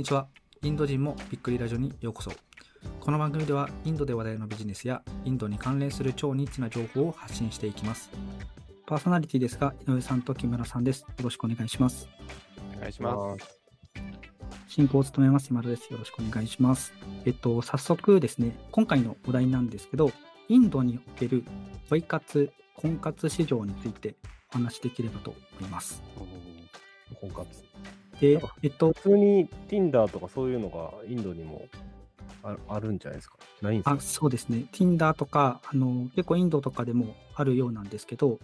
にちは。インド人もびっくりラジオにようこそ。この番組ではインドで話題のビジネスやインドに関連する超ニッチな情報を発信していきます。パーソナリティですが、井上さんと木村さんです。よろしくお願いします。お願いします。進行を務めます今田です。よろしくお願いします。えっと、早速ですね、今回のお題なんですけど、インドにおけるポイ活、婚活市場についてお話しできればと思います。婚活。で、えっと、普通に Tinder とかそういうのがインドにもああるんじゃないですか？ないんですか？あそうですね、Tinder とか、あの結構インドとかでもあるようなんですけど、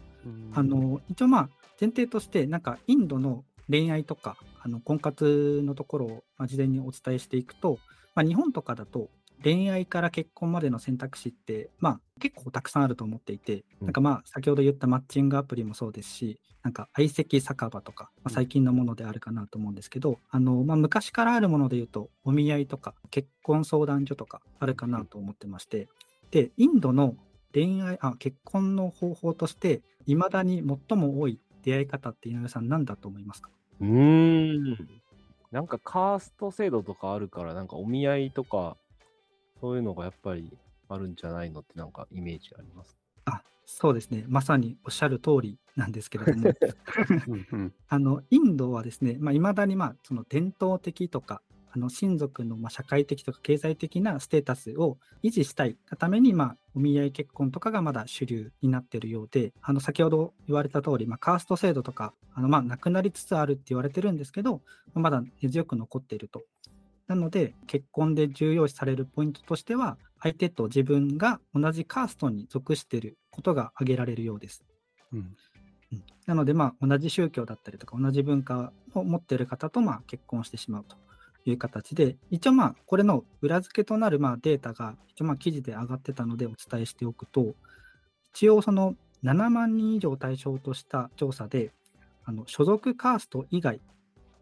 あの一応まあ前提としてなんかインドの恋愛とかあの婚活のところをまあ事前にお伝えしていくと、まあ、日本とかだと恋愛から結婚までの選択肢って、まあ、結構たくさんあると思っていて、うん。なんかまあ先ほど言ったマッチングアプリもそうですしなんか相席酒場とか、まあ、最近のものであるかなと思うんですけど、あのまあ、昔からあるもので言うとお見合いとか結婚相談所とかあるかなと思ってましてでインドの恋愛あ結婚の方法としていまだに最も多い出会い方って井上さん何だと思いますか？うーん。なんかカースト制度とかあるから、なんかお見合いとか、そういうのがやっぱりあるんじゃないのってなんかイメージあります。あそうですねまさにおっしゃる通りなんですけれども。あのインドはですねいまあ、未だにまあその伝統的とかあの親族のまあ社会的とか経済的なステータスを維持したいがために、まあ、お見合い結婚とかがまだ主流になっているようであの先ほど言われた通り、まあ、カースト制度とかあのまあなくなりつつあるって言われてるんですけどまだ根強く残っていると。なので結婚で重要視されるポイントとしては相手と自分が同じカーストに属していることが挙げられるようです。うんうんなので、まあ、同じ宗教だったりとか、同じ文化を持っている方とまあ結婚してしまうという形で、一応、まあ、これの裏付けとなるまあデータが、一応、まあ、記事で上がってたのでお伝えしておくと、一応、その7万人以上を対象とした調査で、あの所属カースト以外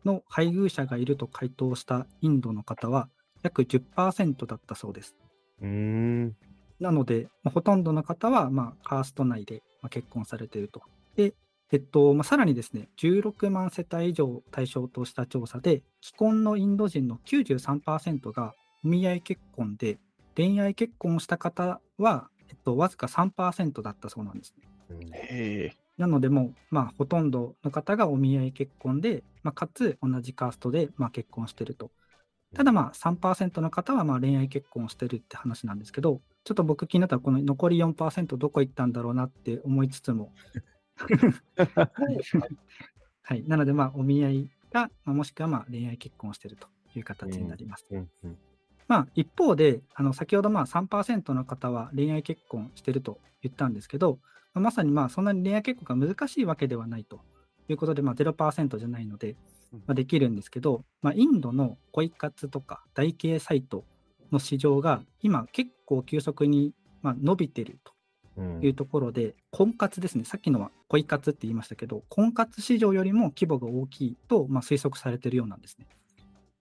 の配偶者がいると回答したインドの方は、約10%だったそうです。うーん。なので、まあ、ほとんどの方は、まあ、カースト内で、まあ、結婚されていると。で、えっとまあ、さらにですね、16万世帯以上を対象とした調査で、既婚のインド人の93%がお見合い結婚で、恋愛結婚をした方は、えっと、わずか3%だったそうなんですね。へえ。なので、もう、まあ、ほとんどの方がお見合い結婚で、まあ、かつ同じカーストで、まあ、結婚していると。ただまあ3%の方はまあ恋愛結婚をしてるって話なんですけど、ちょっと僕気になったらこの残り4%どこ行ったんだろうなって思いつつも、はい。なのでまあお見合いが、まあ、もしくはまあ恋愛結婚をしてるという形になります。うんうん。まあ一方で、あの先ほどまあ3%の方は恋愛結婚してると言ったんですけど、まあまさにまあそんなに恋愛結婚が難しいわけではないということで、まあ0%じゃないので、まあ、できるんですけど、まあ、インドの恋活とか台形サイトの市場が今結構急速にまあ伸びてるうんというところで、婚活ですね、さっきのは恋活って言いましたけど、婚活市場よりも規模が大きいとまあ推測されているようなんですね。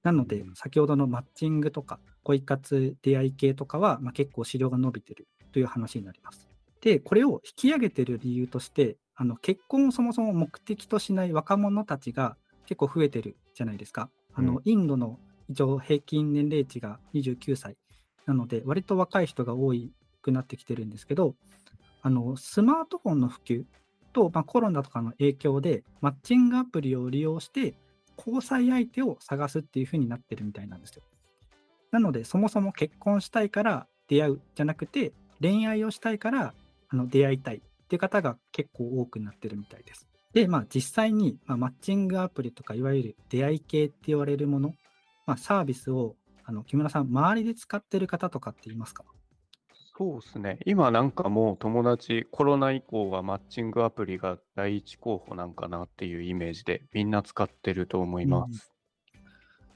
なのでう、ん先ほどのマッチングとか恋活出会い系とかは、まあ、結構市場が伸びてるという話になります。で、これを引き上げてる理由として、あの結婚をそもそも目的としない若者たちが結構増えてるじゃないですか。あの、うんインドの一応平均年齢値が29歳なので、割と若い人が多くなってきてるんですけど、あのスマートフォンの普及と、まあ、コロナとかの影響で、マッチングアプリを利用して、交際相手を探すっていう風になってるみたいなんですよ。なので、そもそも結婚したいから出会うじゃなくて、恋愛をしたいからあの出会いたいっていう方が結構多くなってるみたいです。で、まあ実際に、まあ、マッチングアプリとかいわゆる出会い系って言われるもの、まあ、サービスをあの木村さん、周りで使ってる方とかっていますか？そうですね。今なんかもう友達、コロナ以降はマッチングアプリが第一候補なんかなっていうイメージでみんな使ってると思います。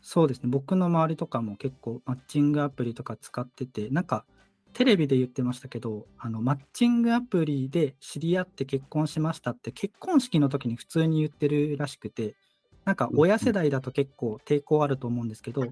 そうですね、僕の周りとかも結構マッチングアプリとか使ってて、なんかテレビで言ってましたけど、あのマッチングアプリで知り合って結婚しましたって結婚式の時に普通に言ってるらしくて、なんか親世代だと結構抵抗あると思うんですけど、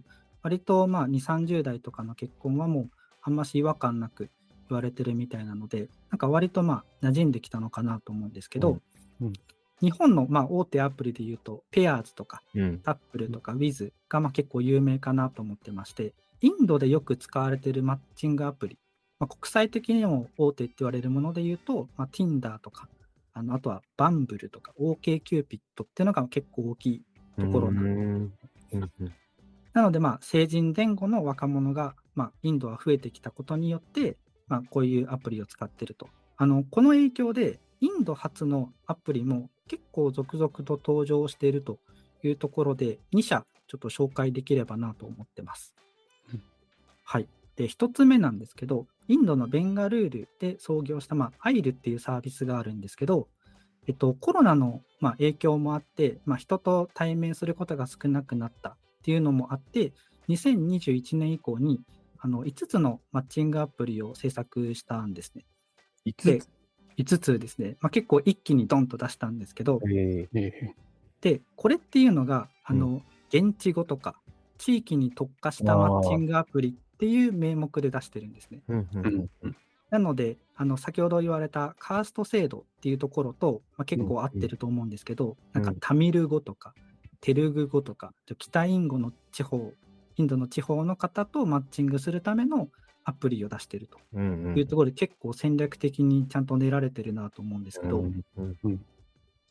割とまあ2、30代とかの結婚はもうあんまし違和感なく言われてるみたいなので、なんか割とまあ馴染んできたのかなと思うんですけど、うんうん日本のまあ大手アプリで言うと、ペアーズとか、うん。タップルとか Wiz がまあ結構有名かなと思ってまして、インドでよく使われているマッチングアプリ、まあ、国際的にも大手って言われるもので言うと、まあ、Tinder とか、あのあとは Bumble とか OKCupid っていうのが結構大きいところなんですなので、まあ、成人前後の若者が、まあ、インドは増えてきたことによって、まあ、こういうアプリを使ってると。あの、この影響で、インド発のアプリも結構続々と登場しているというところで、2社ちょっと紹介できればなと思ってますうん。はい。で、1つ目なんですけど、インドのベンガルールで創業した、まあ、アイルっていうサービスがあるんですけど、えっと、コロナの、まあ、影響もあって、まあ、人と対面することが少なくなったっていうのもあって、2021年以降にあの5つのマッチングアプリを制作したんですね。五つ？5つですね。まあ、結構一気にドンと出したんですけど、えええで、これっていうのが、あの、現地語とか、地域に特化したマッチングアプリっていう名目で出してるんですね。うんううんんうん。なので、あの先ほど言われたカースト制度っていうところと、まあ、結構合ってると思うんですけど、うんなんかタミル語とか、テルグ語とか、北インゴの地方、インドの地方の方とマッチングするためのアプリを出してるとうんうん。いうところで、結構戦略的にちゃんと練られてるなと思うんですけど、うんうん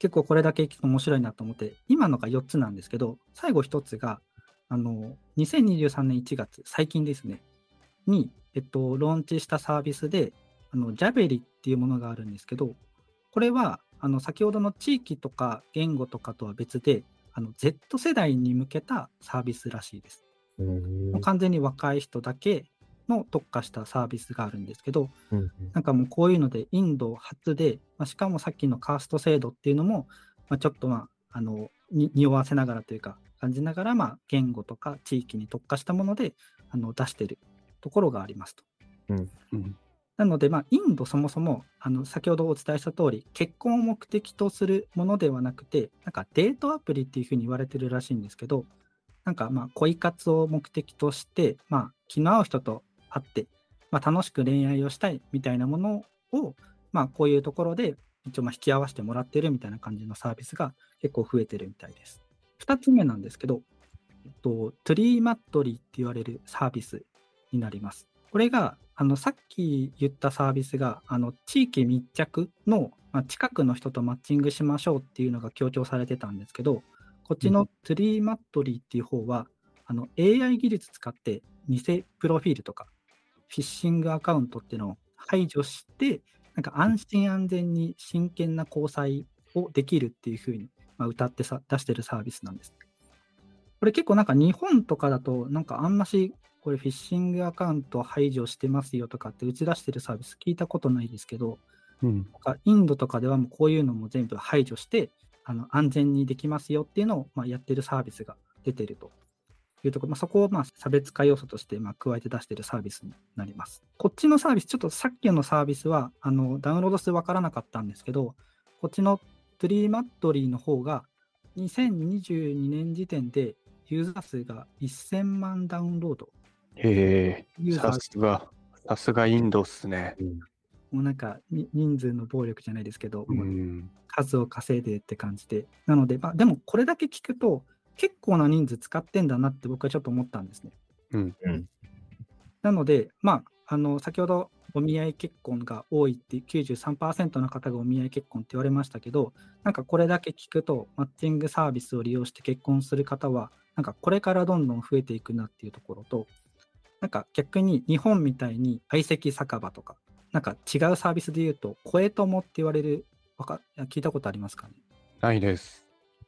結構これだけ聞くと面白いなと思って、今のが4つなんですけど、最後1つが、あの、2023年1月、最近ですね、に、えっと、ローンチしたサービスで、あの、ジャベリっていうものがあるんですけど、これは、あの、先ほどの地域とか言語とかとは別で、あの、Z 世代に向けたサービスらしいです。完全に若い人だけの特化したサービスがあるんですけど、うんなんかもうこういうのでインド初で、まあ、しかもさっきのカースト制度っていうのも、まあ、ちょっとまあ、あの、に匂わせながらというか、感じながら、まあ、言語とか地域に特化したもので、あの、出してるところがありますと。うんなので、まあ、インドそもそも、あの、先ほどお伝えした通り、結婚を目的とするものではなくて、なんかデートアプリっていうふうに言われてるらしいんですけど、なんかまあ、恋活を目的として、まあ、気の合う人と会って、まあ、楽しく恋愛をしたいみたいなものを、まあ、こういうところで、一応まあ引き合わせてもらってるみたいな感じのサービスが結構増えてるみたいです。二つ目なんですけど、えっと、トゥリーマットリーって言われるサービスになります。これが、あの、さっき言ったサービスが、あの、地域密着の、まあ、近くの人とマッチングしましょうっていうのが強調されてたんですけど、こっちのトゥリーマットリーっていう方は、あの、AI 技術使って偽プロフィールとか、フィッシングアカウントっていうのを排除して、なんか安心安全に真剣な交際をできるっていうふうに、まあ、歌ってさ出してるサービスなんです。これ結構なんか日本とかだと、なんかあんましこれフィッシングアカウント排除してますよとかって打ち出してるサービス聞いたことないですけど、うんなんかインドとかではもうこういうのも全部排除して、あの安全にできますよっていうのをまあやってるサービスが出てるというところ、まあ、そこをまあ差別化要素としてまあ加えて出してるサービスになります。こっちのサービス、ちょっとさっきのサービスはあのダウンロード数わからなかったんですけど、こっちのトゥリーマットリーの方が2022年時点でユーザー数が1000万ダウンロード。へえ、さすが、さすがインドっすね。もうなんかに人数の暴力じゃないですけど、うん数を稼いでって感じで。なので、まあ、でもこれだけ聞くと、結構な人数使ってんだなって僕はちょっと思ったんですね。うん。うんなので、まあ、あの先ほどお見合い結婚が多いって93%の方がお見合い結婚って言われましたけど、なんかこれだけ聞くと、マッチングサービスを利用して結婚する方は、なんかこれからどんどん増えていくなっていうところと、なんか逆に日本みたいに相席酒場とか、なんか違うサービスで言うと、声友って言われる、わか聞いたことありますかね？ないです。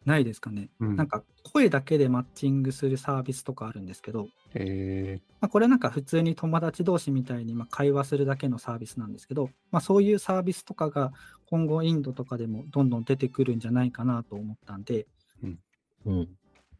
ないですかね、うんなんか声だけでマッチングするサービスとかあるんですけど、へえ。まあ、これなんか普通に友達同士みたいにまあ会話するだけのサービスなんですけど、まあ、そういうサービスとかが今後インドとかでもどんどん出てくるんじゃないかなと思ったんで、うん。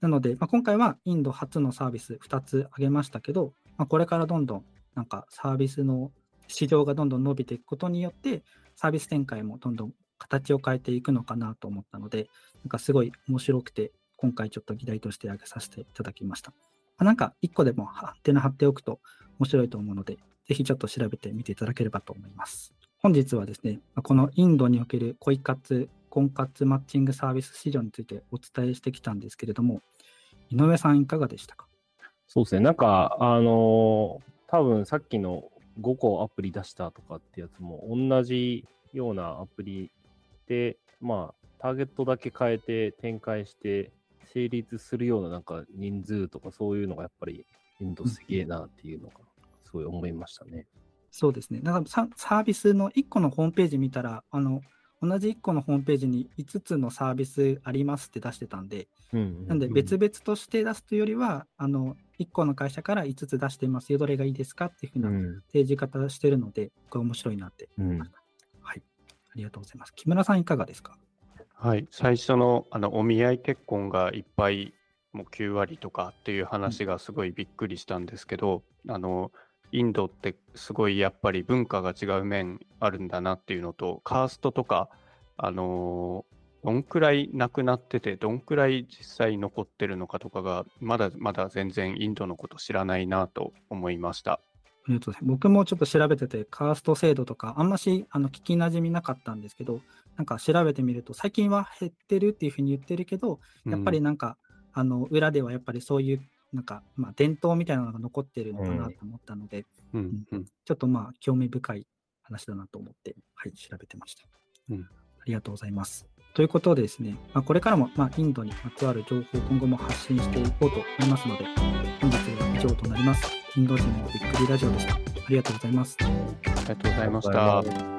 なので、まあ、今回はインド初のサービス2つ挙げましたけど、まあ、これからどんどんなんかサービスの市場がどんどん伸びていくことによって、サービス展開もどんどん形を変えていくのかなと思ったので、なんかすごい面白くて、今回ちょっと議題として挙げさせていただきました。なんか一個でもアンテナ張っておくと面白いと思うので、ぜひちょっと調べてみていただければと思います。本日はですね、このインドにおける恋活婚活マッチングサービス市場についてお伝えしてきたんですけれども、井上さん、いかがでしたか？そうですね。なんか、あのー多分さっきの5個アプリ出したとかってやつも同じようなアプリで、まあ、ターゲットだけ変えて展開して成立するようななんか人数とかそういうのがやっぱりインドすげえなっていうのがすごい思いましたね。そうですね。だからササービスの1個のホームページ見たら、あの同じ1個のホームページに5つのサービスありますって出してたんで、うんうんなんで別々として出すというよりは、あの1個の会社から5つ出してますよ、どれがいいですかっていうふうなうん提示方してるので、これ面白いなって思いました。はい。ありがとうございます。木村さん、いかがですか？はい、最初のあのお見合い結婚がいっぱいもう9割とかっていう話がすごいびっくりしたんですけど、あのインドってすごいやっぱり文化が違う面あるんだなっていうのとカーストとかあのどんくらいなくなっててどんくらい実際残ってるのかとかがまだまだ全然インドのこと知らないなと思いました。ありがとうございます。僕もちょっと調べてて、カースト制度とか、あんましあの聞きなじみなかったんですけど、なんか調べてみると、最近は減ってるっていうふうに言ってるけど、やっぱりなんか、あの裏ではやっぱりそういう、なんか、まあ、伝統みたいなのが残ってるのかなと思ったので、うんうんちょっとまあ、興味深い話だなと思って、はい、調べてました。うんありがとうございます。ということでですね、まあ、これからも、まあ、インドにまつわる情報を今後も発信していこうと思いますので、本日は以上となります。インド人のびっくりラジオでした。ありがとうございます。ありがとうございました。